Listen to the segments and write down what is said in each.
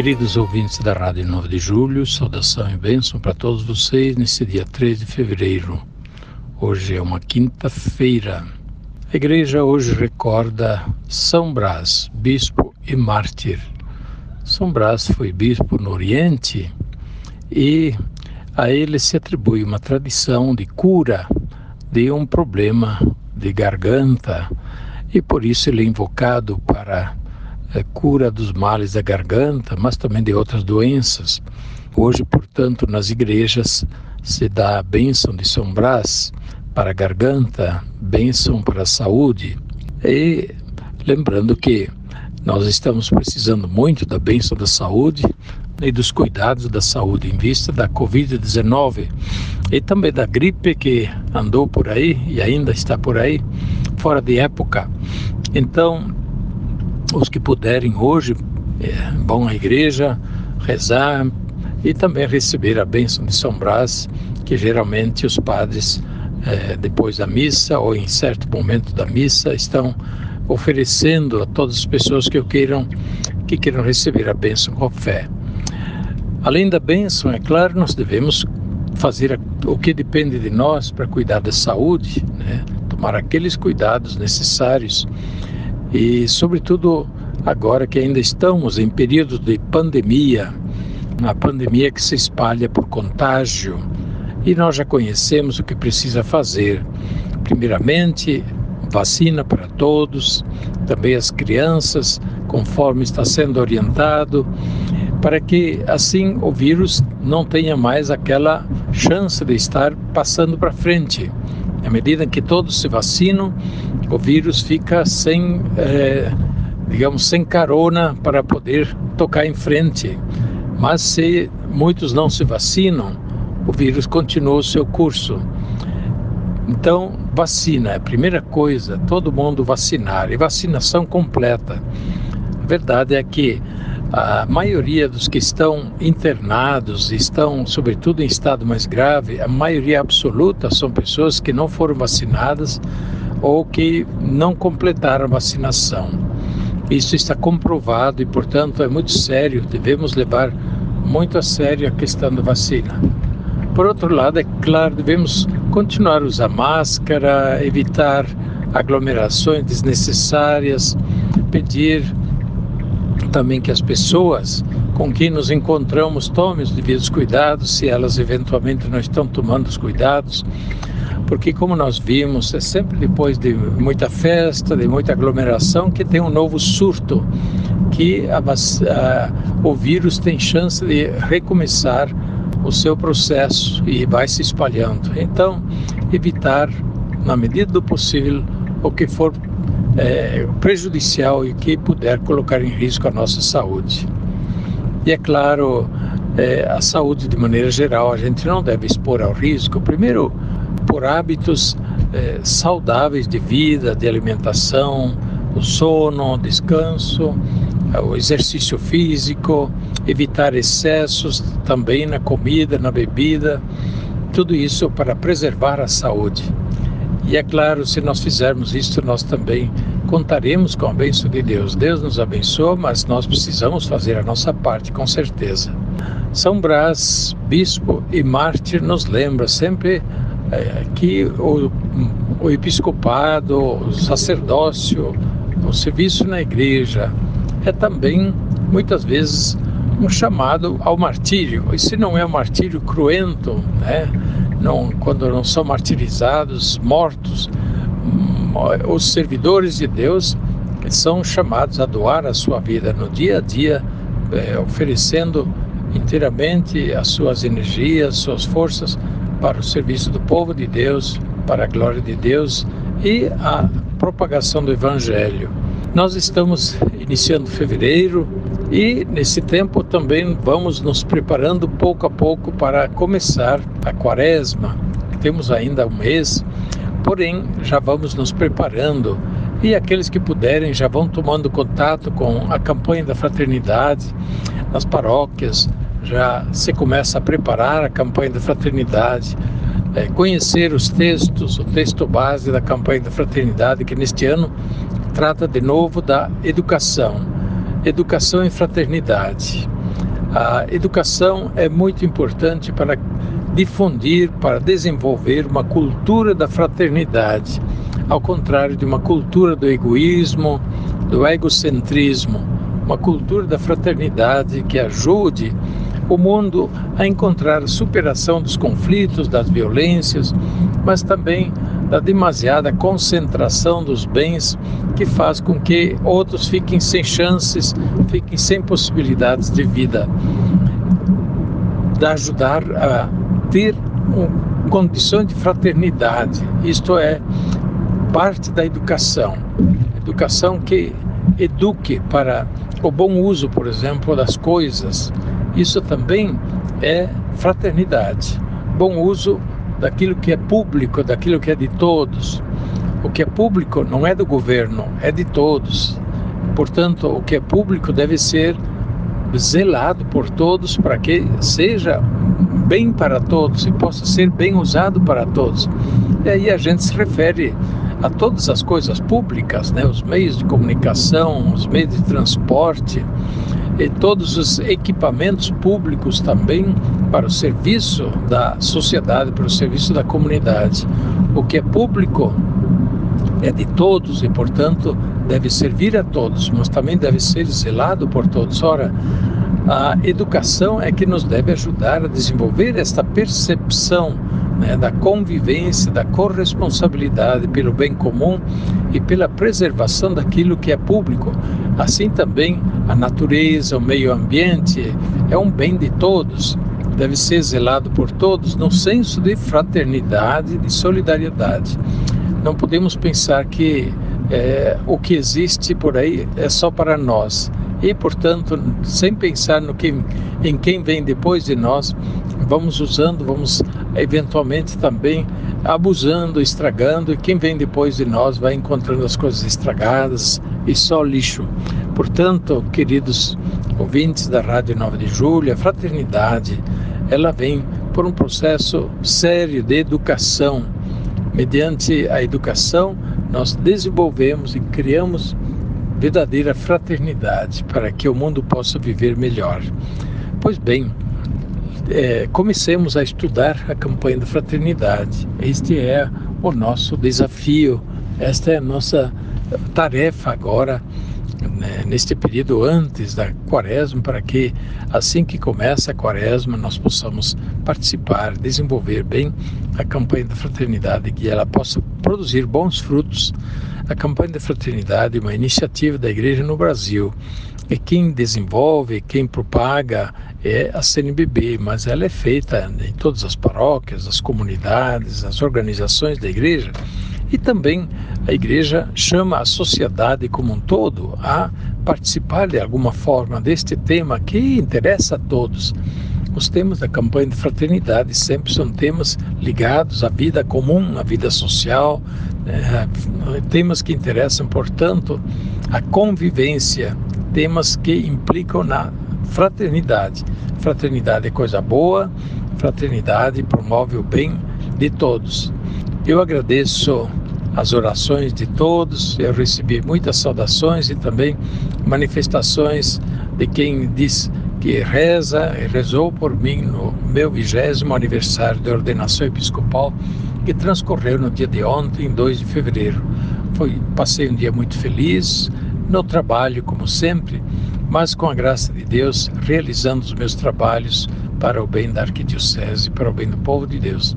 Queridos ouvintes da Rádio 9 de Julho, saudação e bênção para todos vocês nesse dia 3 de fevereiro. Hoje é uma quinta-feira. A igreja hoje recorda São Brás, bispo e mártir. São Brás foi bispo no Oriente e a ele se atribui uma tradição de cura de um problema de garganta e por isso ele é invocado para é, cura dos males da garganta, mas também de outras doenças. Hoje, portanto, nas igrejas se dá a bênção de São Brás para a garganta, bênção para a saúde. E lembrando que nós estamos precisando muito da bênção da saúde e dos cuidados da saúde em vista da Covid-19 e também da gripe que andou por aí e ainda está por aí, fora de época. Então, os que puderem hoje é, vão à igreja rezar e também receber a bênção de São Brás, que geralmente os padres, é, depois da missa ou em certo momento da missa, estão oferecendo a todas as pessoas que queiram, que queiram receber a bênção com fé. Além da bênção, é claro, nós devemos fazer o que depende de nós para cuidar da saúde, né? tomar aqueles cuidados necessários e, sobretudo, agora que ainda estamos em período de pandemia, uma pandemia que se espalha por contágio, e nós já conhecemos o que precisa fazer. Primeiramente, vacina para todos, também as crianças, conforme está sendo orientado, para que assim o vírus não tenha mais aquela chance de estar passando para frente. À medida que todos se vacinam, o vírus fica sem, é, digamos, sem carona para poder tocar em frente. Mas se muitos não se vacinam, o vírus continua o seu curso. Então, vacina é a primeira coisa, todo mundo vacinar, e vacinação completa. A verdade é que a maioria dos que estão internados, estão sobretudo em estado mais grave, a maioria absoluta são pessoas que não foram vacinadas ou que não completaram a vacinação. Isso está comprovado e, portanto, é muito sério, devemos levar muito a sério a questão da vacina. Por outro lado, é claro, devemos continuar a usar máscara, evitar aglomerações desnecessárias, pedir também que as pessoas com quem nos encontramos tomem os devidos cuidados, se elas eventualmente não estão tomando os cuidados, porque como nós vimos, é sempre depois de muita festa, de muita aglomeração, que tem um novo surto, que a, a, o vírus tem chance de recomeçar o seu processo e vai se espalhando. Então, evitar, na medida do possível, o que for é, prejudicial e que puder colocar em risco a nossa saúde. E é claro, é, a saúde de maneira geral, a gente não deve expor ao risco, primeiro, por hábitos é, saudáveis de vida, de alimentação, o sono, o descanso, o exercício físico, evitar excessos também na comida, na bebida, tudo isso para preservar a saúde. E é claro, se nós fizermos isso, nós também contaremos com a bênção de Deus. Deus nos abençoa, mas nós precisamos fazer a nossa parte, com certeza. São Brás, bispo e mártir, nos lembra sempre é, que o, o episcopado, o sacerdócio, o serviço na igreja é também, muitas vezes, um chamado ao martírio. E se não é um martírio cruento, né? não, quando não são martirizados, mortos, hum, os servidores de Deus são chamados a doar a sua vida no dia a dia, é, oferecendo inteiramente as suas energias, suas forças para o serviço do povo de Deus, para a glória de Deus e a propagação do Evangelho. Nós estamos iniciando fevereiro, E nesse tempo também vamos nos preparando pouco a pouco para começar a quaresma. Temos ainda um mês, porém já vamos nos preparando. E aqueles que puderem já vão tomando contato com a campanha da fraternidade nas paróquias, já se começa a preparar a campanha da fraternidade, é, conhecer os textos, o texto base da campanha da fraternidade, que neste ano trata de novo da educação, educação e fraternidade. A educação é muito importante para difundir, para desenvolver uma cultura da fraternidade, ao contrário de uma cultura do egoísmo, do egocentrismo, uma cultura da fraternidade que ajude o mundo a encontrar superação dos conflitos, das violências, mas também da demasiada concentração dos bens que faz com que outros fiquem sem chances, fiquem sem possibilidades de vida. Da ajudar a ter um, condições de fraternidade, isto é, parte da educação. Educação que eduque para o bom uso, por exemplo, das coisas, isso também é fraternidade. Bom uso daquilo que é público, daquilo que é de todos. O que é público não é do governo, é de todos. Portanto, o que é público deve ser zelado por todos para que seja bem para todos e possa ser bem usado para todos. E aí a gente se refere a todas as coisas públicas, né? os meios de comunicação, os meios de transporte, e todos os equipamentos públicos também para o serviço da sociedade, para o serviço da comunidade. O que é público é de todos e, portanto, deve servir a todos, mas também deve ser zelado por todos. Ora, a educação é que nos deve ajudar a desenvolver esta percepção né, da convivência, da corresponsabilidade pelo bem comum e pela preservação daquilo que é público. Assim também a natureza, o meio ambiente é um bem de todos, deve ser zelado por todos no senso de fraternidade, de solidariedade. Não podemos pensar que é, o que existe por aí é só para nós e, portanto, sem pensar no que, em quem vem depois de nós, vamos usando, vamos eventualmente também abusando, estragando, e quem vem depois de nós vai encontrando as coisas estragadas e só lixo. Portanto, queridos ouvintes da Rádio 9 de Julho, a fraternidade, ela vem por um processo sério de educação. Mediante a educação, nós desenvolvemos e criamos verdadeira fraternidade para que o mundo possa viver melhor. Pois bem, é, comecemos a estudar a campanha da fraternidade. Este é o nosso desafio, esta é a nossa tarefa agora, né, neste período antes da quaresma, para que assim que começa a quaresma nós possamos participar, desenvolver bem a campanha da fraternidade, que ela possa produzir bons frutos. A campanha da fraternidade é uma iniciativa da Igreja no Brasil e quem desenvolve, quem propaga é a CNBB, mas ela é feita em todas as paróquias, as comunidades, as organizações da igreja e também a igreja chama a sociedade como um todo a participar de alguma forma deste tema que interessa a todos. Os temas da campanha de fraternidade sempre são temas ligados à vida comum, à vida social, né? temas que interessam, portanto, a convivência, temas que implicam na fraternidade. Fraternidade é coisa boa, fraternidade promove o bem de todos. Eu agradeço as orações de todos, eu recebi muitas saudações e também manifestações de quem diz que reza e rezou por mim no meu vigésimo aniversário de ordenação episcopal, que transcorreu no dia de ontem, 2 de fevereiro. Foi, passei um dia muito feliz, no trabalho, como sempre, mas com a graça de Deus, realizando os meus trabalhos para o bem da arquidiocese, para o bem do povo de Deus.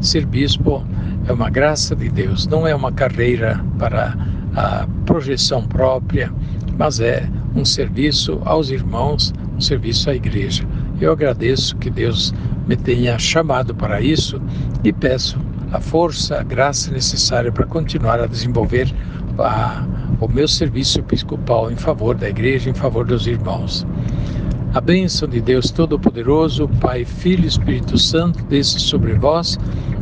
Ser bispo é uma graça de Deus, não é uma carreira para a projeção própria, mas é um serviço aos irmãos, um serviço à igreja. Eu agradeço que Deus me tenha chamado para isso e peço a força, a graça necessária para continuar a desenvolver a, o meu serviço episcopal em favor da igreja, em favor dos irmãos. A bênção de Deus Todo-Poderoso, Pai, Filho e Espírito Santo, desça sobre vós